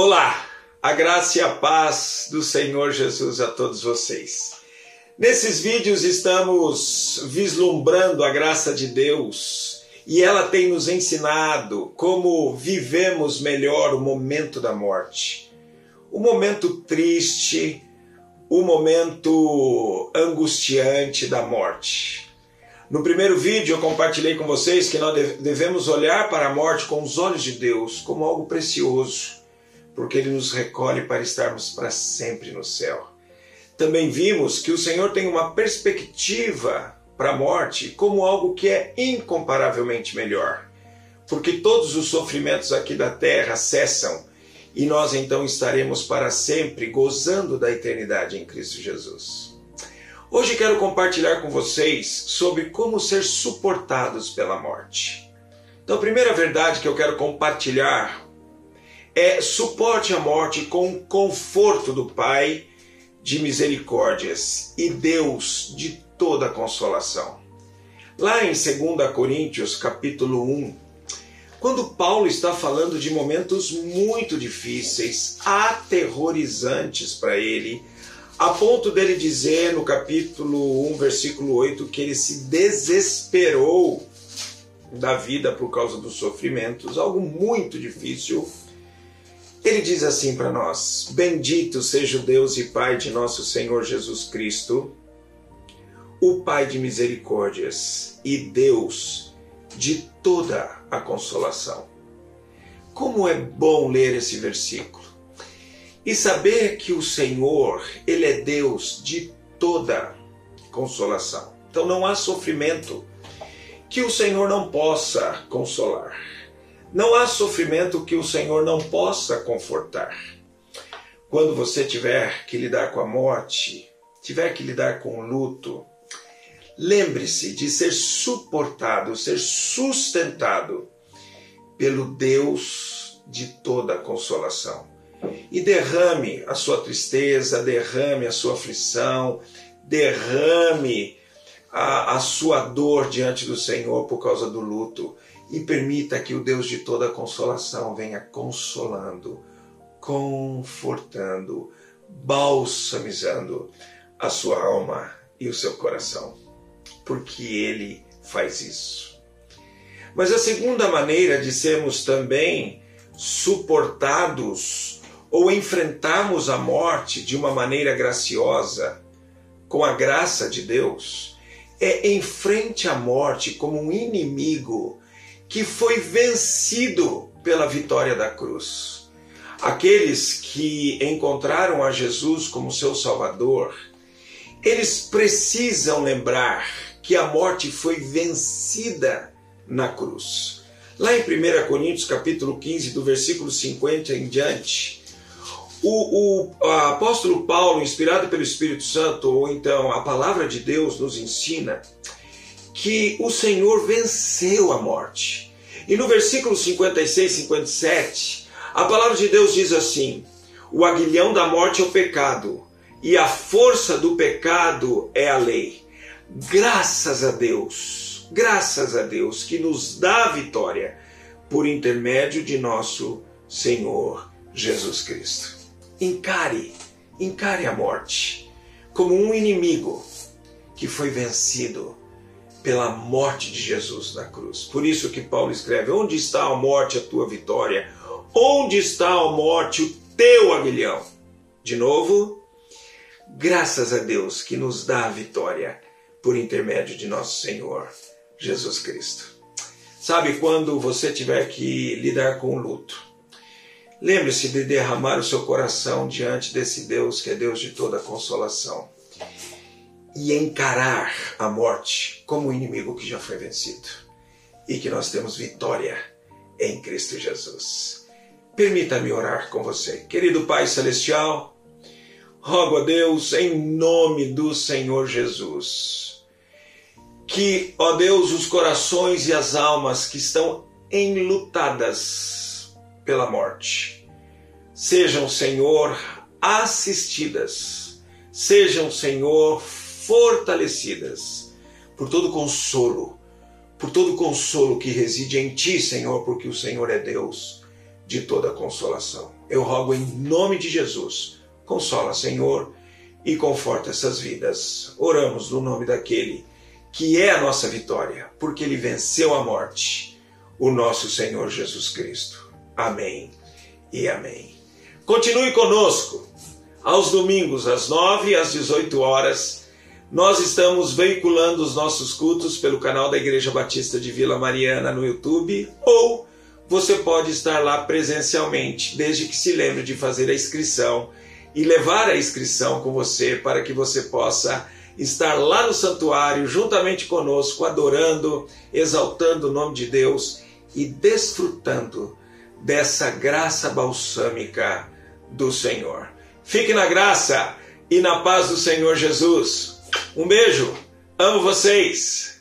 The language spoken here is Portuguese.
Olá, a graça e a paz do Senhor Jesus a todos vocês. Nesses vídeos estamos vislumbrando a graça de Deus e ela tem nos ensinado como vivemos melhor o momento da morte. O momento triste, o momento angustiante da morte. No primeiro vídeo eu compartilhei com vocês que nós devemos olhar para a morte com os olhos de Deus como algo precioso porque ele nos recolhe para estarmos para sempre no céu. Também vimos que o Senhor tem uma perspectiva para a morte como algo que é incomparavelmente melhor, porque todos os sofrimentos aqui da terra cessam e nós então estaremos para sempre gozando da eternidade em Cristo Jesus. Hoje quero compartilhar com vocês sobre como ser suportados pela morte. Então, a primeira verdade que eu quero compartilhar é suporte a morte com o conforto do Pai de misericórdias e Deus de toda consolação. Lá em 2 Coríntios, capítulo 1, quando Paulo está falando de momentos muito difíceis, aterrorizantes para ele, a ponto dele dizer no capítulo 1, versículo 8, que ele se desesperou da vida por causa dos sofrimentos, algo muito difícil ele diz assim para nós: Bendito seja o Deus e Pai de nosso Senhor Jesus Cristo, o Pai de misericórdias e Deus de toda a consolação. Como é bom ler esse versículo e saber que o Senhor, Ele é Deus de toda consolação. Então não há sofrimento que o Senhor não possa consolar. Não há sofrimento que o Senhor não possa confortar. Quando você tiver que lidar com a morte, tiver que lidar com o luto, lembre-se de ser suportado, ser sustentado pelo Deus de toda consolação. E derrame a sua tristeza, derrame a sua aflição, derrame a, a sua dor diante do Senhor por causa do luto e permita que o Deus de toda consolação venha consolando, confortando, balsamizando a sua alma e o seu coração, porque Ele faz isso. Mas a segunda maneira de sermos também suportados ou enfrentarmos a morte de uma maneira graciosa, com a graça de Deus, é em frente à morte como um inimigo que foi vencido pela vitória da cruz. Aqueles que encontraram a Jesus como seu Salvador, eles precisam lembrar que a morte foi vencida na cruz. Lá em 1 Coríntios capítulo 15, do versículo 50 em diante, o, o apóstolo Paulo, inspirado pelo Espírito Santo, ou então a palavra de Deus, nos ensina que o Senhor venceu a morte. E no versículo 56, 57, a palavra de Deus diz assim: O aguilhão da morte é o pecado, e a força do pecado é a lei. Graças a Deus, graças a Deus que nos dá a vitória por intermédio de nosso Senhor Jesus Cristo. Encare, encare a morte como um inimigo que foi vencido pela morte de Jesus na cruz. Por isso que Paulo escreve: Onde está a morte, a tua vitória? Onde está a morte, o teu aguilhão? De novo, graças a Deus que nos dá a vitória por intermédio de nosso Senhor Jesus Cristo. Sabe quando você tiver que lidar com o luto? Lembre-se de derramar o seu coração diante desse Deus que é Deus de toda consolação e encarar a morte como um inimigo que já foi vencido e que nós temos vitória em Cristo Jesus. Permita-me orar com você. Querido Pai Celestial, rogo a Deus em nome do Senhor Jesus que, ó Deus, os corações e as almas que estão enlutadas pela morte sejam, Senhor, assistidas, sejam, Senhor, fortalecidas por todo consolo, por todo consolo que reside em Ti, Senhor, porque o Senhor é Deus de toda consolação. Eu rogo em nome de Jesus. Consola, Senhor, e conforta essas vidas. Oramos no nome daquele que é a nossa vitória, porque ele venceu a morte, o nosso Senhor Jesus Cristo. Amém e amém. Continue conosco. Aos domingos, às 9 e às 18 horas, nós estamos veiculando os nossos cultos pelo canal da Igreja Batista de Vila Mariana no YouTube ou você pode estar lá presencialmente, desde que se lembre de fazer a inscrição e levar a inscrição com você para que você possa estar lá no santuário juntamente conosco, adorando, exaltando o nome de Deus e desfrutando dessa graça balsâmica do Senhor. Fique na graça e na paz do Senhor Jesus. Um beijo, amo vocês.